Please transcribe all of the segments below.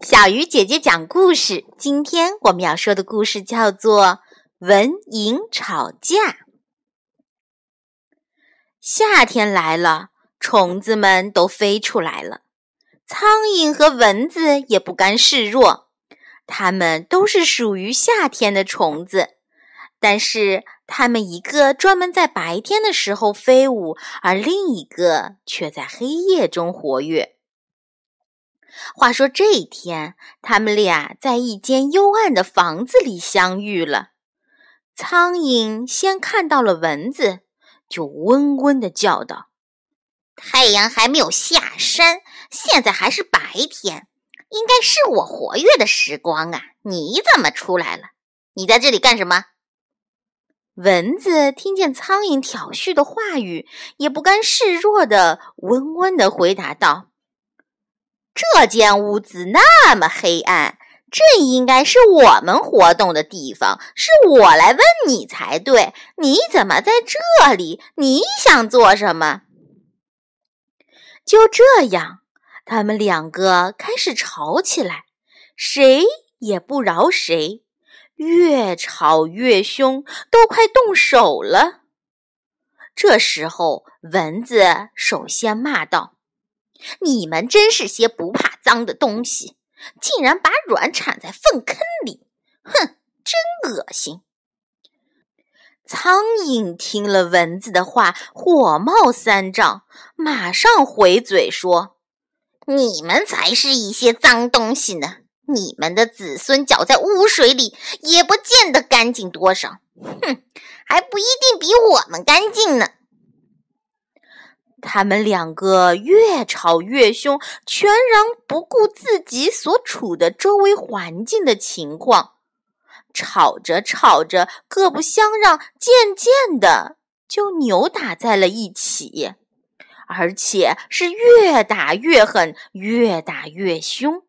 小鱼姐姐讲故事。今天我们要说的故事叫做《蚊蝇吵架》。夏天来了，虫子们都飞出来了，苍蝇和蚊子也不甘示弱。它们都是属于夏天的虫子，但是它们一个专门在白天的时候飞舞，而另一个却在黑夜中活跃。话说这一天，他们俩在一间幽暗的房子里相遇了。苍蝇先看到了蚊子，就嗡嗡地叫道：“太阳还没有下山，现在还是白天，应该是我活跃的时光啊！你怎么出来了？你在这里干什么？”蚊子听见苍蝇挑衅的话语，也不甘示弱地嗡嗡地回答道。这间屋子那么黑暗，这应该是我们活动的地方，是我来问你才对。你怎么在这里？你想做什么？就这样，他们两个开始吵起来，谁也不饶谁，越吵越凶，都快动手了。这时候，蚊子首先骂道。你们真是些不怕脏的东西，竟然把卵产在粪坑里！哼，真恶心！苍蝇听了蚊子的话，火冒三丈，马上回嘴说：“你们才是一些脏东西呢！你们的子孙搅在污水里，也不见得干净多少。哼，还不一定比我们干净呢！”他们两个越吵越凶，全然不顾自己所处的周围环境的情况。吵着吵着，各不相让，渐渐的就扭打在了一起，而且是越打越狠，越打越凶。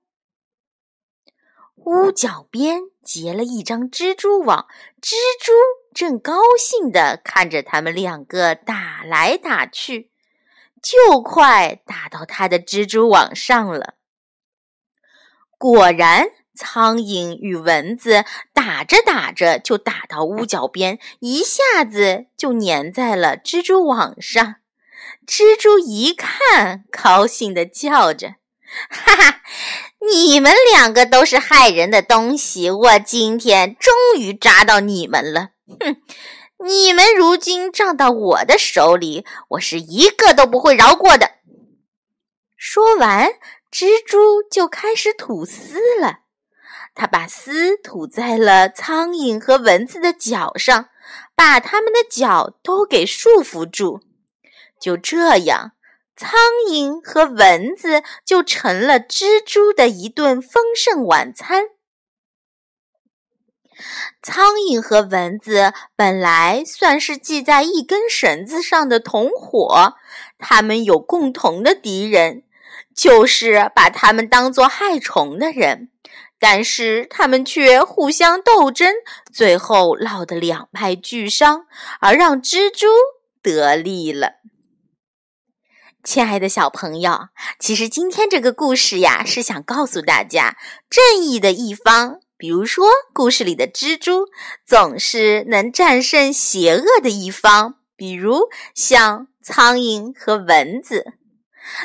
屋角边结了一张蜘蛛网，蜘蛛正高兴地看着他们两个打来打去。就快打到他的蜘蛛网上了。果然，苍蝇与蚊子打着打着就打到屋角边，一下子就粘在了蜘蛛网上。蜘蛛一看，高兴地叫着：“ 哈哈，你们两个都是害人的东西！我今天终于抓到你们了！哼！”你们如今撞到我的手里，我是一个都不会饶过的。说完，蜘蛛就开始吐丝了。它把丝吐在了苍蝇和蚊子的脚上，把它们的脚都给束缚住。就这样，苍蝇和蚊子就成了蜘蛛的一顿丰盛晚餐。苍蝇和蚊子本来算是系在一根绳子上的同伙，他们有共同的敌人，就是把他们当作害虫的人。但是他们却互相斗争，最后闹得两败俱伤，而让蜘蛛得利了。亲爱的小朋友，其实今天这个故事呀，是想告诉大家，正义的一方。比如说，故事里的蜘蛛总是能战胜邪恶的一方，比如像苍蝇和蚊子。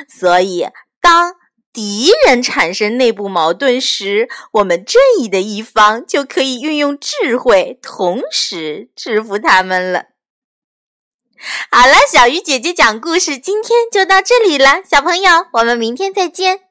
所以，当敌人产生内部矛盾时，我们正义的一方就可以运用智慧，同时制服他们了。好了，小鱼姐姐讲故事，今天就到这里了，小朋友，我们明天再见。